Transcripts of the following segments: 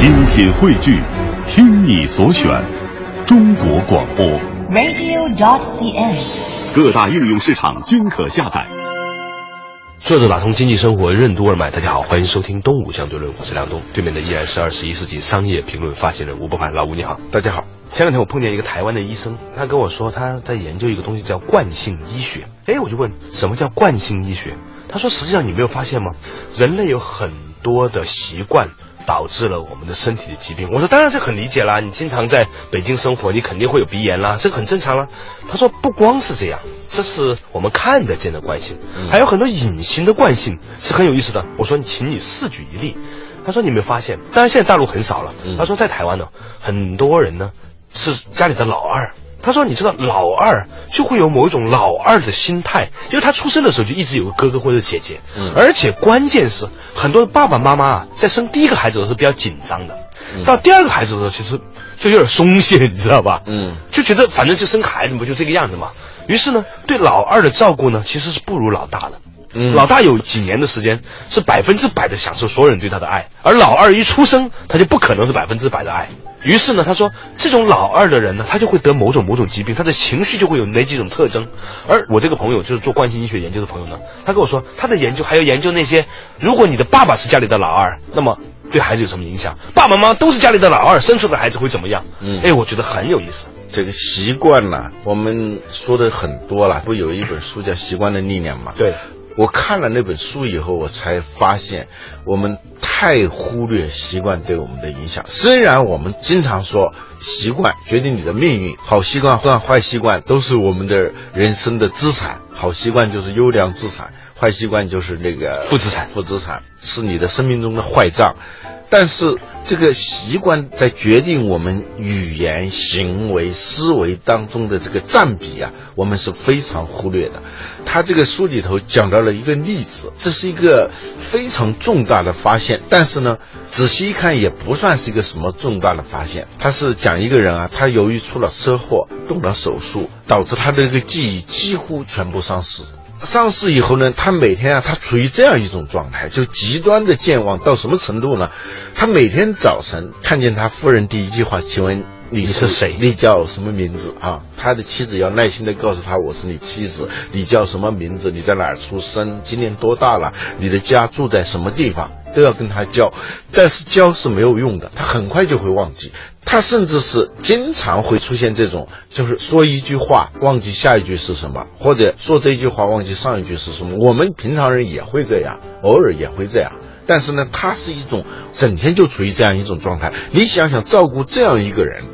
精品汇聚，听你所选，中国广播。radio.dot.cn，。各大应用市场均可下载。作者打通经济生活任督二脉，大家好，欢迎收听东吴相对论，我是梁东，对面的依然是二十一世纪商业评论发行人吴伯凡，老吴你好。大家好。前两天我碰见一个台湾的医生，他跟我说他在研究一个东西叫惯性医学。哎，我就问什么叫惯性医学？他说实际上你没有发现吗？人类有很多的习惯导致了我们的身体的疾病。我说当然这很理解啦，你经常在北京生活，你肯定会有鼻炎啦，这个很正常啦。他说不光是这样，这是我们看得见的惯性，还有很多隐形的惯性是很有意思的。我说请你四举一例。他说你有没有发现？当然现在大陆很少了。他说在台湾呢，很多人呢是家里的老二。他说：“你知道老二就会有某一种老二的心态，因为他出生的时候就一直有个哥哥或者姐姐，嗯而且关键是很多爸爸妈妈啊，在生第一个孩子的时候是比较紧张的，到第二个孩子的时候其实就有点松懈，你知道吧？嗯，就觉得反正就生个孩子不就这个样子嘛。于是呢，对老二的照顾呢，其实是不如老大的。嗯老大有几年的时间是百分之百的享受所有人对他的爱，而老二一出生他就不可能是百分之百的爱。于是呢，他说这种老二的人呢，他就会得某种某种疾病，他的情绪就会有哪几种特征。而我这个朋友就是做惯性医学研究的朋友呢，他跟我说他的研究还要研究那些，如果你的爸爸是家里的老二，那么对孩子有什么影响？爸爸妈妈都是家里的老二，生出的孩子会怎么样？嗯哎，我觉得很有意思。这个习惯呢，我们说的很多了，不有一本书叫《习惯的力量》吗？对，我看了那本书以后，我才发现我们太忽略习惯对我们的影响。虽然我们经常说习惯决定你的命运，好习惯和坏习惯都是我们的人生的资产，好习惯就是优良资产，坏习惯就是那个负资产负资产是你的生命中的坏账。但是这个习惯在决定我们语言、行为、思维当中的这个占比啊，我们是非常忽略的。他这个书里头讲到了一个例子，这是一个非常重大的发现，但是呢，仔细一看也不算是一个什么重大的发现。他是讲一个人啊，他由于出了车祸，动了手术，导致他的这个记忆几乎全部丧失。上市以后呢，他每天啊，他处于这样一种状态，就极端的健忘到什么程度呢？他每天早晨看见他夫人第一句话，请问你是谁你叫什么名字啊？他的妻子要耐心的告诉他，我是你妻子，你叫什么名字？你在哪儿出生？今年多大了？你的家住在什么地方？都要跟他教，但是教是没有用的，他很快就会忘记。他甚至是经常会出现这种，就是说一句话忘记下一句是什么，或者说这句话忘记上一句是什么。我们平常人也会这样，偶尔也会这样。但是呢，他是一种整天就处于这样一种状态。你想想，照顾这样一个人，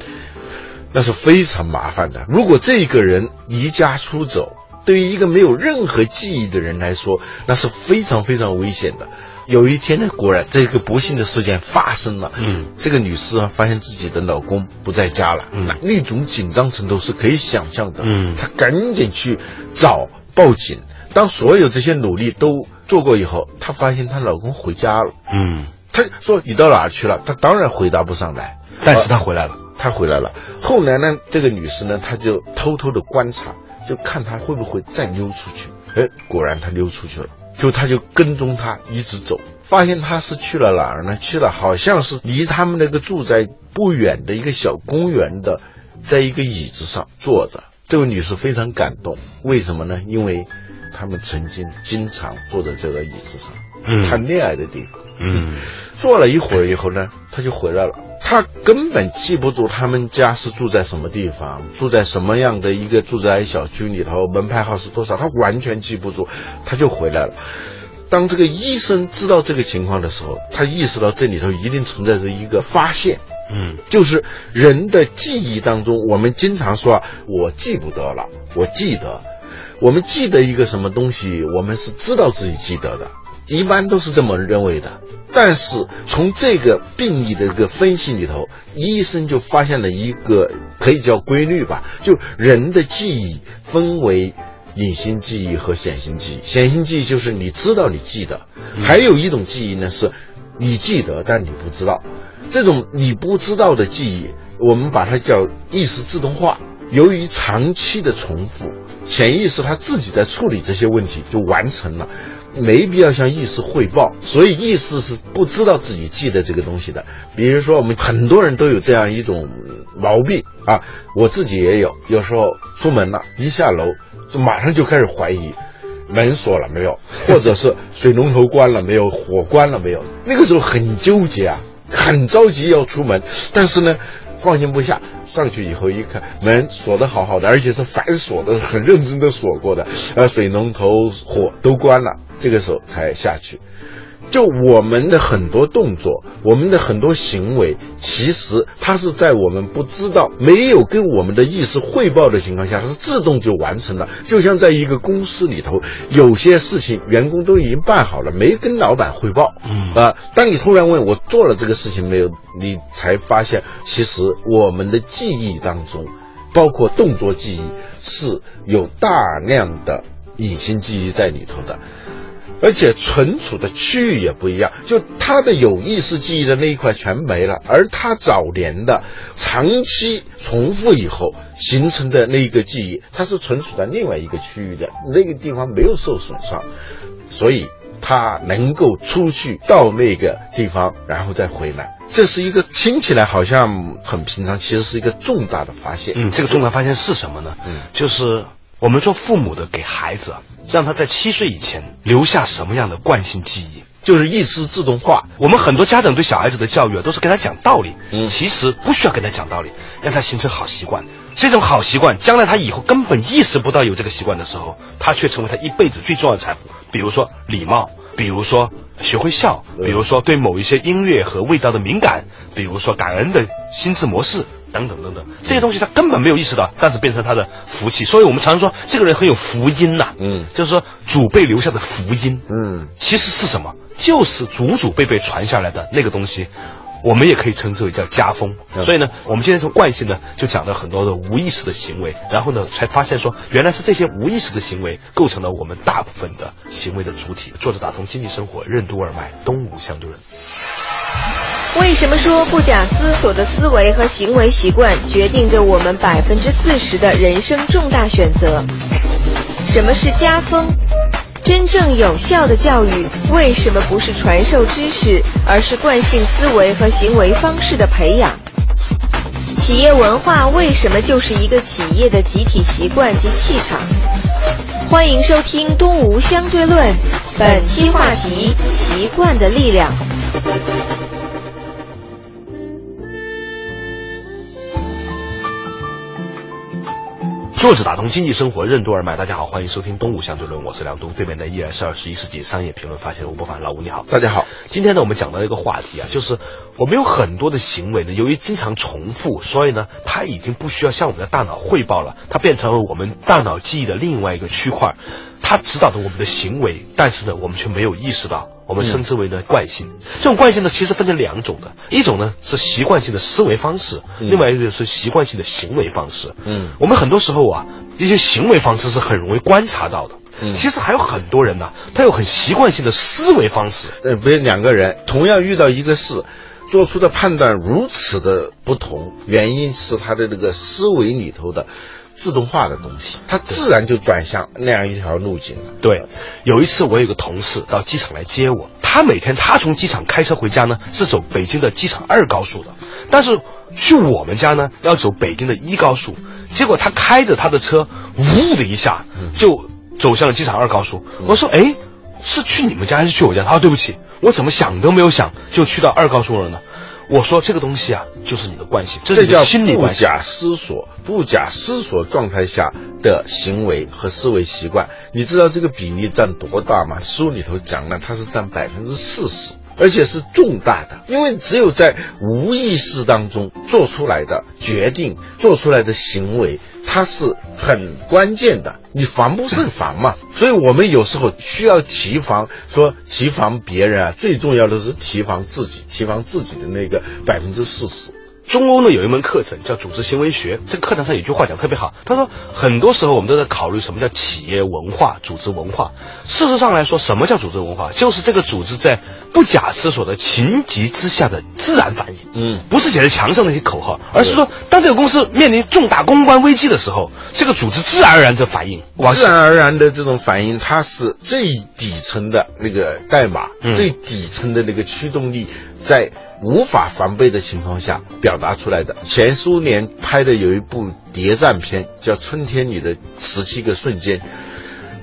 那是非常麻烦的。如果这个人离家出走，对于一个没有任何记忆的人来说，那是非常非常危险的。有一天呢，果然这个不幸的事件发生了。嗯，这个女士啊，发现自己的老公不在家了，嗯那那种紧张程度是可以想象的。嗯她赶紧去找报警。当所有这些努力都做过以后，她发现她老公回家了。嗯，她说：“你到哪儿去了？”她当然回答不上来。但是她回来了。她回来了。后来呢，这个女士呢，她就偷偷的观察，就看她会不会再溜出去。哎，果然她溜出去了。就她就跟踪他一直走，发现他是去了哪儿呢？去了好像是离他们那个住宅不远的一个小公园的，在一个椅子上坐着。这位女士非常感动，为什么呢？因为他们曾经经常坐在这个椅子上嗯谈恋爱的地方。嗯坐了一会儿以后呢，他就回来了。他根本记不住他们家是住在什么地方，住在什么样的一个住宅小区里头，门牌号是多少，他完全记不住，他就回来了。当这个医生知道这个情况的时候，他意识到这里头一定存在着一个发现，嗯就是人的记忆当中，我们经常说啊，我记不得了，我记得，我们记得一个什么东西，我们是知道自己记得的，一般都是这么认为的。但是从这个病例的一个分析里头，医生就发现了一个可以叫规律吧，就人的记忆分为隐形记忆和显形记忆。显形记忆就是你知道你记得，还有一种记忆呢是你记得但你不知道。这种你不知道的记忆，我们把它叫意识自动化。由于长期的重复，潜意识他自己在处理这些问题就完成了，没必要向意识汇报。所以意识是不知道自己记得这个东西的。比如说，我们很多人都有这样一种毛病啊，我自己也有，有时候出门了，一下楼就马上就开始怀疑。门锁了没有？或者是水龙头关了没有？火关了没有？那个时候很纠结啊，很着急要出门，但是呢，放心不下。上去以后一看，门锁的好好的，而且是反锁的，很认真的锁过的。呃，水龙头、火都关了，这个时候才下去。就我们的很多动作，我们的很多行为，其实它是在我们不知道、没有跟我们的意识汇报的情况下，它是自动就完成了。就像在一个公司里头，有些事情员工都已经办好了，没跟老板汇报。嗯啊，当你突然问我做了这个事情没有，你才发现，其实我们的记忆当中，包括动作记忆，是有大量的隐形记忆在里头的。而且存储的区域也不一样，就他的有意识记忆的那一块全没了，而他早年的长期重复以后形成的那一个记忆，它是存储在另外一个区域的，那个地方没有受损伤，所以他能够出去到那个地方，然后再回来。这是一个听起来好像很平常，其实是一个重大的发现。嗯，这个重大发现是什么呢？嗯，就是。我们做父母的给孩子，让他在七岁以前留下什么样的惯性记忆，就是意识自动化。我们很多家长对小孩子的教育啊，都是跟他讲道理，嗯，其实不需要跟他讲道理，让他形成好习惯。这种好习惯，将来他以后根本意识不到有这个习惯的时候，他却成为他一辈子最重要的财富。比如说礼貌，比如说学会笑，比如说对某一些音乐和味道的敏感，比如说感恩的心智模式。等等等等，这些东西他根本没有意识到，但是变成他的福气。所以我们常说这个人很有福音呐，嗯，就是说祖辈留下的福音，嗯，其实是什么？就是祖祖辈辈传下来的那个东西，我们也可以称之为叫家风。所以呢，我们今天从惯性呢，就讲了很多的无意识的行为，然后呢，才发现说，原来是这些无意识的行为构成了我们大部分的行为的主体。作者打通经济生活任督二脉，东吴相对论。为什么说不假思索的思维和行为习惯决定着我们百分之四十的人生重大选择？什么是家风？真正有效的教育为什么不是传授知识，而是惯性思维和行为方式的培养？企业文化为什么就是一个企业的集体习惯及气场？欢迎收听《东吴相对论》，本期话题：习惯的力量。作者打通经济生活任督二脉，大家好，欢迎收听《东吴相对论》，我是梁东，对面的依然是二十一世纪商业评论发现人吴伯凡，老吴你好，大家好。今天呢，我们讲到一个话题啊，就是我们有很多的行为呢，由于经常重复，所以呢，它已经不需要向我们的大脑汇报了，它变成了我们大脑记忆的另外一个区块，它指导着我们的行为，但是呢，我们却没有意识到。我们称之为呢惯性，这种惯性呢其实分成两种的，一种呢是习惯性的思维方式，另外一个是习惯性的行为方式。嗯，我们很多时候啊，一些行为方式是很容易观察到的。嗯，其实还有很多人呢，他有很习惯性的思维方式。呃，比如两个人同样遇到一个事，做出的判断如此的不同，原因是他的这个思维里头的。自动化的东西，它自然就转向那样一条路径了。对，有一次我有个同事到机场来接我，他每天他从机场开车回家呢是走北京的机场二高速的，但是去我们家呢要走北京的一高速，结果他开着他的车，呜的一下就走向了机场二高速。我说，哎，是去你们家还是去我家？他说对不起，我怎么想都没有想就去到二高速了呢？我说这个东西啊，就是你的惯性，这叫心理不假思索、不假思索状态下的行为和思维习惯。你知道这个比例占多大吗？书里头讲了，它是占百分之四十。而且是重大的，因为只有在无意识当中做出来的决定、做出来的行为，它是很关键的，你防不胜防嘛。所以我们有时候需要提防，说提防别人啊，最重要的是提防自己，提防自己的那个百分之四十。中欧呢有一门课程叫组织行为学，这个课堂上有句话讲特别好，他说很多时候我们都在考虑什么叫企业文化、组织文化。事实上来说，什么叫组织文化？就是这个组织在不假思索的情急之下的自然反应。嗯不是写在墙上那些口号，而是说当这个公司面临重大公关危机的时候，这个组织自然而然的反应往自然而然的这种反应，它是最底层的那个代码，嗯最底层的那个驱动力，在无法防备的情况下表达出来的。前苏联拍的有一部谍战片，叫《春天里的十七个瞬间》。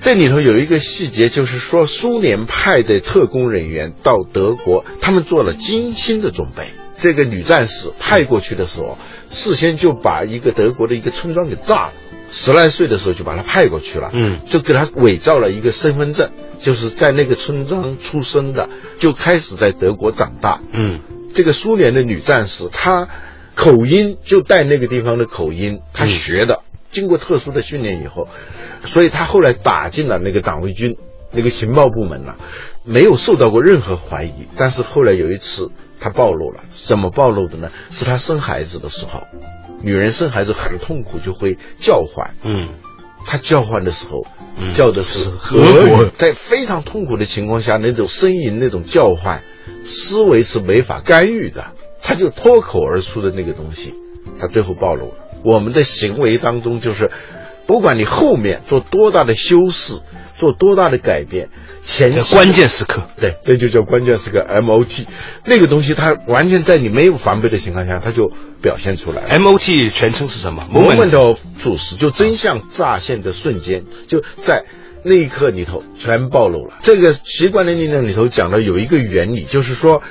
这里头有一个细节，就是说苏联派的特工人员到德国，他们做了精心的准备。这个女战士派过去的时候，事先就把一个德国的一个村庄给炸了。十来岁的时候就把她派过去了，嗯就给她伪造了一个身份证，就是在那个村庄出生的，就开始在德国长大。嗯这个苏联的女战士，她口音就带那个地方的口音，她学的，经过特殊的训练以后，所以她后来打进了那个党卫军那个情报部门了，没有受到过任何怀疑。但是后来有一次她暴露了，怎么暴露的呢？是她生孩子的时候，女人生孩子很痛苦，就会叫唤。嗯她叫唤的时候，嗯叫的是俄俄国语，在非常痛苦的情况下，那种呻吟、那种叫唤，思维是没法干预的，他就脱口而出的那个东西，他最后暴露了。我们的行为当中，就是不管你后面做多大的修饰，做多大的改变，前期关键时刻，对，这就叫关键时刻 MOT，那个东西它完全在你没有防备的情况下，它就表现出来了。MOT 全称是什么 moment of truth，就真相乍现的瞬间，就在那一刻里头全暴露了。这个习惯的力量里头讲的有一个原理，就是说，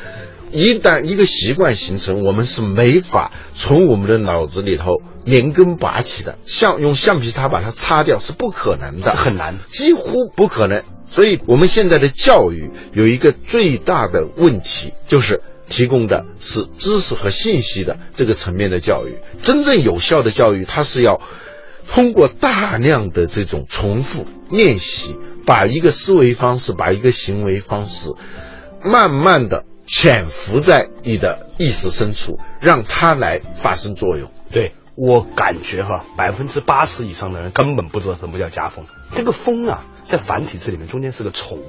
一旦一个习惯形成，我们是没法从我们的脑子里头连根拔起的，像用橡皮擦把它擦掉是不可能的，很难几乎不可能。所以，我们现在的教育有一个最大的问题，就是提供的是知识和信息的这个层面的教育。真正有效的教育，它是要通过大量的这种重复练习，把一个思维方式，把一个行为方式，慢慢的潜伏在你的意识深处，让它来发生作用。对我感觉哈，百分之八十以上的人根本不知道什么叫家风。这个风啊，在繁体字里面中间是个虫，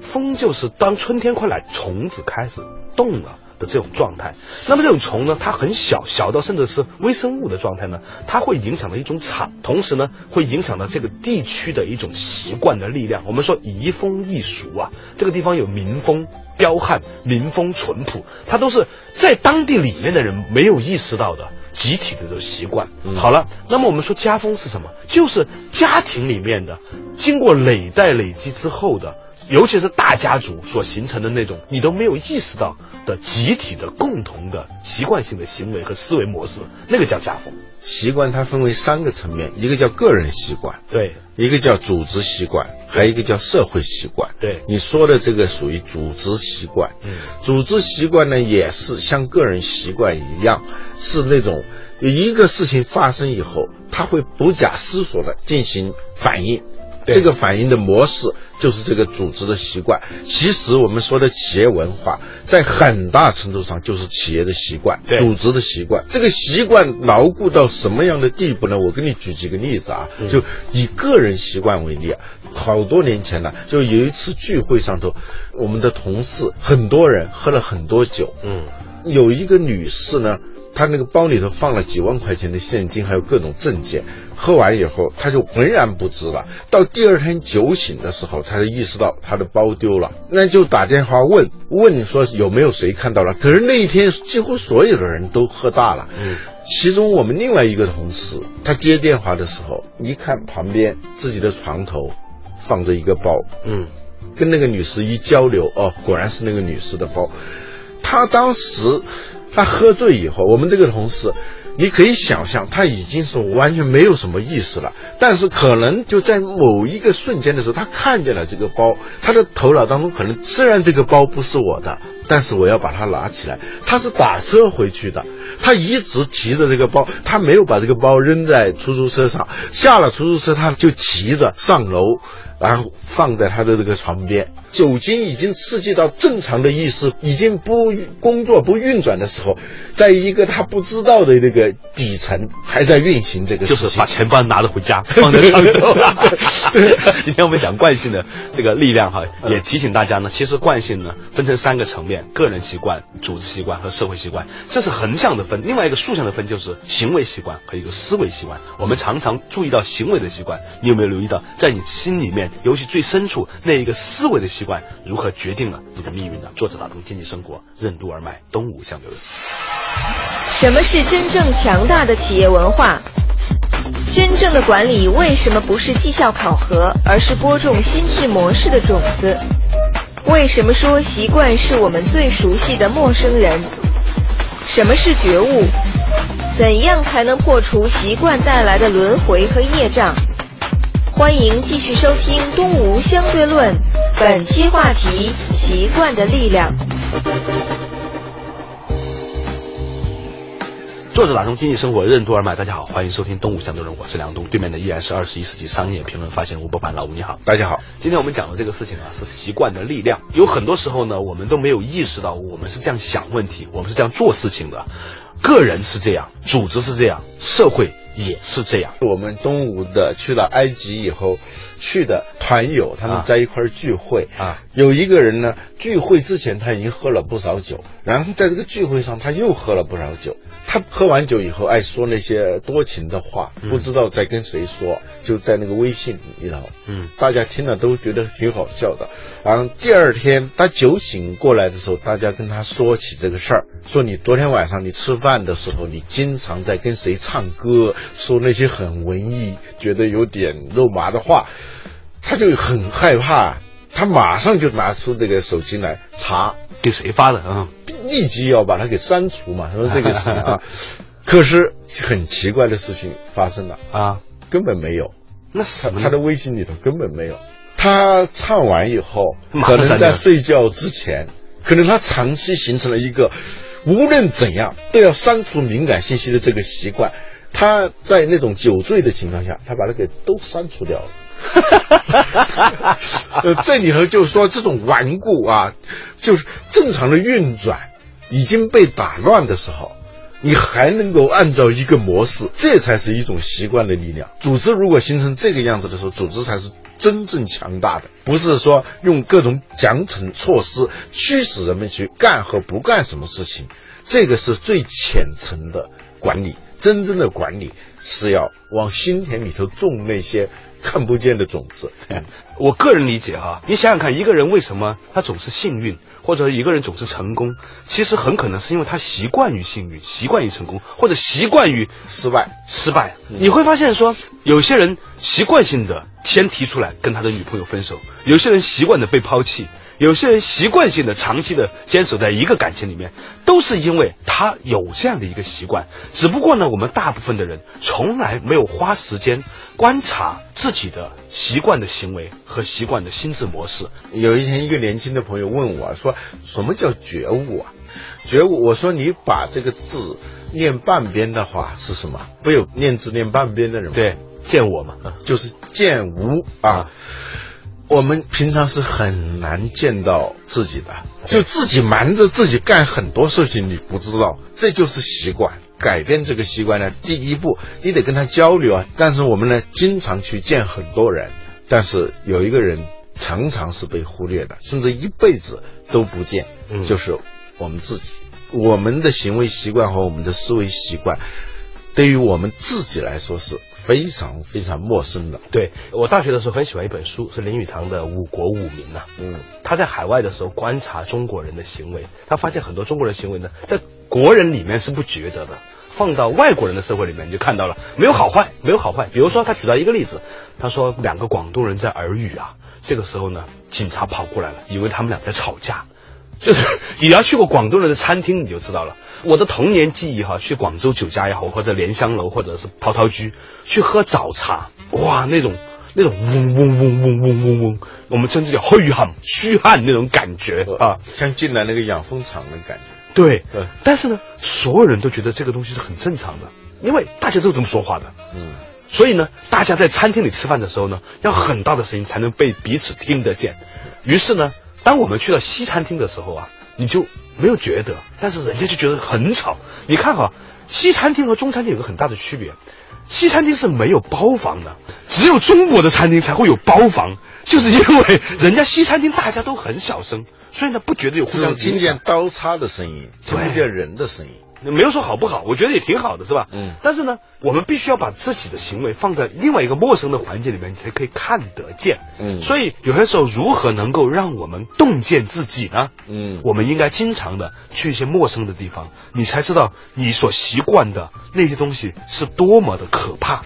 风就是当春天快来，虫子开始动了。的这种状态，那么这种虫呢，它很小，小到甚至是微生物的状态呢，它会影响到一种场，同时呢，会影响到这个地区的一种习惯的力量。我们说移风易俗啊，这个地方有民风彪悍、民风淳朴，它都是在当地里面的人没有意识到的。集体的这种习惯，好了，那么我们说家风是什么？就是家庭里面的，经过累代累积之后的，尤其是大家族所形成的那种你都没有意识到的集体的共同的习惯性的行为和思维模式，那个叫家风。习惯它分为三个层面，一个叫个人习惯，对，一个叫组织习惯，还有一个叫社会习惯。对你说的这个属于组织习惯。嗯，组织习惯呢，也是像个人习惯一样，是那种一个事情发生以后，他会不假思索的进行反应。对这个反应的模式就是这个组织的习惯。其实我们说的企业文化，在很大程度上就是企业的习惯，对组织的习惯。这个习惯牢固到什么样的地步呢？我给你举几个例子啊，嗯就以个人习惯为例啊，好多年前呢，就有一次聚会上头，我们的同事很多人喝了很多酒，嗯，有一个女士呢，她那个包里头放了几万块钱的现金，还有各种证件。喝完以后，他就浑然不知了。到第二天酒醒的时候，他才意识到他的包丢了，那就打电话问问说有没有谁看到了。可是那一天几乎所有的人都喝大了，嗯，其中我们另外一个同事，他接电话的时候，一看旁边自己的床头放着一个包，嗯，跟那个女士一交流，哦，果然是那个女士的包。他当时他喝醉以后，我们这个同事，你可以想象他已经是完全没有什么意识了，但是可能就在某一个瞬间的时候，他看见了这个包，他的头脑当中可能虽然这个包不是我的，但是我要把它拿起来。他是打车回去的，他一直提着这个包，他没有把这个包扔在出租车上，下了出租车他就骑着上楼。然后放在他的这个床边。酒精已经刺激到正常的意识已经不工作、不运转的时候，在一个他不知道的那个底层还在运行这个事情，就是把钱包拿着回家放在床头。今天我们讲惯性的这个力量哈，也提醒大家呢，其实惯性呢分成三个层面：个人习惯、组织习惯和社会习惯，这是横向的分；另外一个竖向的分就是行为习惯和一个思维习惯。我们常常注意到行为的习惯，你有没有留意到，在你心里面，尤其最深处那一个思维的习惯，如何决定了你的命运呢？作者打通经济生活，任督二脉，东吴相对论。什么是真正强大的企业文化？真正的管理为什么不是绩效考核，而是播种心智模式的种子？为什么说习惯是我们最熟悉的陌生人？什么是觉悟？怎样才能破除习惯带来的轮回和业障？欢迎继续收听《东吴相对论》，本期话题：习惯的力量。作者打通经济生活任督二脉，大家好，欢迎收听《东吴相对论》，我是梁东，对面的依然是二十一世纪商业评论发现吴伯凡，老吴你好，大家好。今天我们讲的这个事情啊，是习惯的力量。有很多时候呢，我们都没有意识到，我们是这样想问题，我们是这样做事情的。个人是这样，组织是这样，社会也是这样。我们东吴的去了埃及以后，去的团友他们在一块儿聚会。啊，有一个人呢，聚会之前他已经喝了不少酒，然后在这个聚会上他又喝了不少酒。他喝完酒以后爱说那些多情的话，不知道在跟谁说，就在那个微信里头，嗯，大家听了都觉得挺好笑的。然后第二天他酒醒过来的时候，大家跟他说起这个事儿，说你昨天晚上你吃饭的时候，你经常在跟谁唱歌，说那些很文艺、觉得有点肉麻的话，他就很害怕，他马上就拿出这个手机来查给谁发的啊？立即要把它给删除嘛，说这个事情啊。可是很奇怪的事情发生了啊，根本没有。那他他的微信里头根本没有。他唱完以后，可能在睡觉之前，可能他长期形成了一个无论怎样都要删除敏感信息的这个习惯。他在那种酒醉的情况下，他把它给都删除掉了。呃，这里头就是说这种顽固啊，就是正常的运转已经被打乱的时候，你还能够按照一个模式，这才是一种习惯的力量。组织如果形成这个样子的时候，组织才是真正强大的，不是说用各种奖惩措施驱使人们去干和不干什么事情，这个是最浅层的管理。真正的管理是要往心田里头种那些看不见的种子。我个人理解哈，你想想看，一个人为什么他总是幸运，或者一个人总是成功，其实很可能是因为他习惯于幸运，习惯于成功，或者习惯于失败。失败。你会发现说，有些人习惯性的先提出来跟他的女朋友分手，有些人习惯的被抛弃。有些人习惯性的长期的坚守在一个感情里面，都是因为他有这样的一个习惯。只不过呢，我们大部分的人从来没有花时间观察自己的习惯的行为和习惯的心智模式。有一天，一个年轻的朋友问我说：“什么叫觉悟啊？”觉悟，我说你把这个字念半边的话是什么？不有念字念半边的人吗？对，见我嘛，就是见无啊。我们平常是很难见到自己的，就自己瞒着自己干很多事情，你不知道，这就是习惯。改变这个习惯呢，第一步你得跟他交流啊。但是我们呢，经常去见很多人，但是有一个人常常是被忽略的，甚至一辈子都不见，就是我们自己。我们的行为习惯和我们的思维习惯，对于我们自己来说是。非常非常陌生的。对我大学的时候很喜欢一本书，是林语堂的《五国五民》呐。嗯，他在海外的时候观察中国人的行为，他发现很多中国人行为呢，在国人里面是不觉得的，放到外国人的社会里面，你就看到了没有好坏，没有好坏。比如说，他举到一个例子，他说两个广东人在耳语啊，这个时候呢，警察跑过来了，以为他们俩在吵架。就是你要去过广东人的餐厅，你就知道了。我的童年记忆哈，去广州酒家也好，或者莲香楼，或者是陶陶居，去喝早茶，哇，那种那种嗡嗡嗡嗡嗡嗡嗡，我们称之叫虚汗虚汗那种感觉啊，像进来那个养蜂场的感觉。对，但是呢，所有人都觉得这个东西是很正常的，因为大家都这么说话的。嗯，所以呢，大家在餐厅里吃饭的时候呢，要很大的声音才能被彼此听得见。于是呢，当我们去到西餐厅的时候啊，你就没有觉得，但是人家就觉得很吵。你看哈，西餐厅和中餐厅有个很大的区别，西餐厅是没有包房的，只有中国的餐厅才会有包房，就是因为人家西餐厅大家都很小声，所以呢不觉得有互相听见刀叉的声音，听不见人的声音。没有说好不好，我觉得也挺好的，是吧？嗯但是呢，我们必须要把自己的行为放在另外一个陌生的环境里面，你才可以看得见。嗯所以有些时候，如何能够让我们洞见自己呢？嗯我们应该经常的去一些陌生的地方，你才知道你所习惯的那些东西是多么的可怕。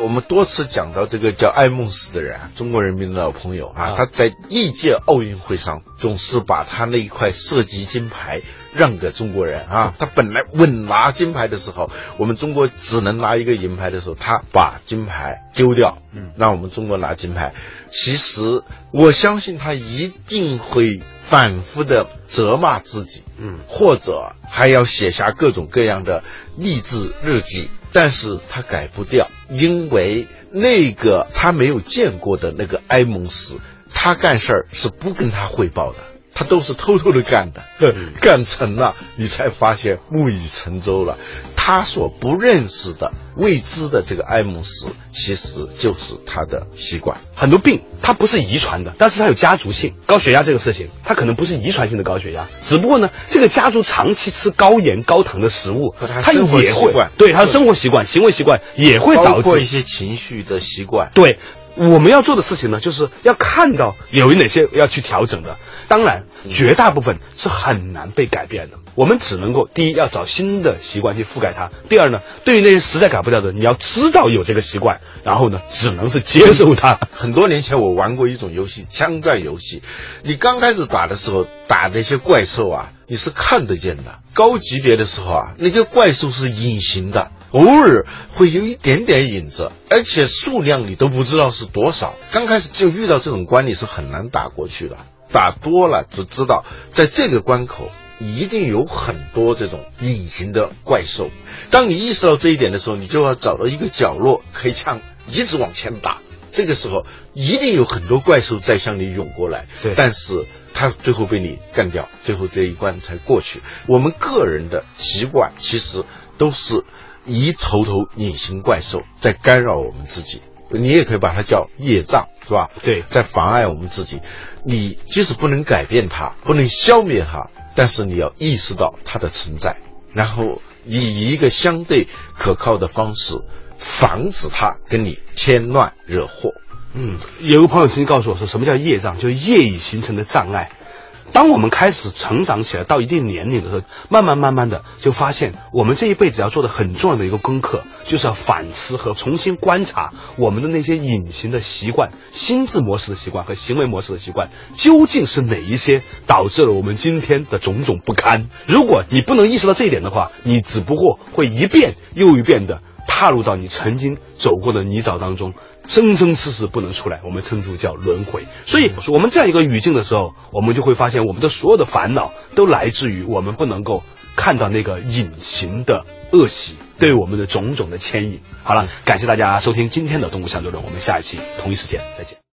我们多次讲到这个叫爱梦斯的人啊，中国人民的老朋友啊，啊他在历届奥运会上总是把他那一块射击金牌让给中国人啊。他本来稳拿金牌的时候，我们中国只能拿一个银牌的时候，他把金牌丢掉，嗯让我们中国拿金牌。其实我相信他一定会反复的责骂自己，嗯或者还要写下各种各样的励志日记，但是他改不掉，因为那个他没有见过的那个埃蒙斯，他干事儿是不跟他汇报的。他都是偷偷的干的，干成了，你才发现木已成舟了。他所不认识的、未知的这个埃姆斯，其实就是他的习惯。很多病它不是遗传的，但是它有家族性。高血压这个事情，它可能不是遗传性的高血压，只不过呢，这个家族长期吃高盐高糖的食物他，它也会对他的生活习惯、行为习惯也会导致一些情绪的习惯。对，我们要做的事情呢，就是要看到有哪些要去调整的。当然，绝大部分是很难被改变的。我们只能够第一要找新的习惯去覆盖它。第二呢，对于那些实在改不掉的，你要知道有这个习惯，然后呢，只能是接受它。很多年前我玩过一种游戏，枪战游戏。你刚开始打的时候，打那些怪兽啊，你是看得见的。高级别的时候啊，那些怪兽是隐形的，偶尔会有一点点影子，而且数量你都不知道是多少。刚开始就遇到这种关，你是很难打过去的。打多了就知道，在这个关口一定有很多这种隐形的怪兽。当你意识到这一点的时候，你就要找到一个角落，开枪一直往前打。这个时候一定有很多怪兽在向你涌过来，对但是他最后被你干掉，最后这一关才过去。我们个人的习惯其实都是一头头隐形怪兽在干扰我们自己，你也可以把它叫业障，是吧？对在妨碍我们自己。你即使不能改变它，不能消灭它，但是你要意识到它的存在，然后以一个相对可靠的方式防止它跟你添乱惹祸。嗯，有个朋友曾经告诉我说，什么叫业障？就是业已形成的障碍。当我们开始成长起来，到一定年龄的时候，慢慢慢慢的就发现，我们这一辈子要做的很重要的一个功课，就是要反思和重新观察我们的那些隐形的习惯、心智模式的习惯和行为模式的习惯，究竟是哪一些导致了我们今天的种种不堪？如果你不能意识到这一点的话，你只不过会一遍又一遍的踏入到你曾经走过的泥沼当中，生生世世不能出来，我们称之为叫轮回。所以，我们这样一个语境的时候，我们就会发现，我们的所有的烦恼都来自于我们不能够看到那个隐形的恶习对我们的种种的牵引。好了，感谢大家收听今天的《动物相对论》，我们下一期同一时间再见。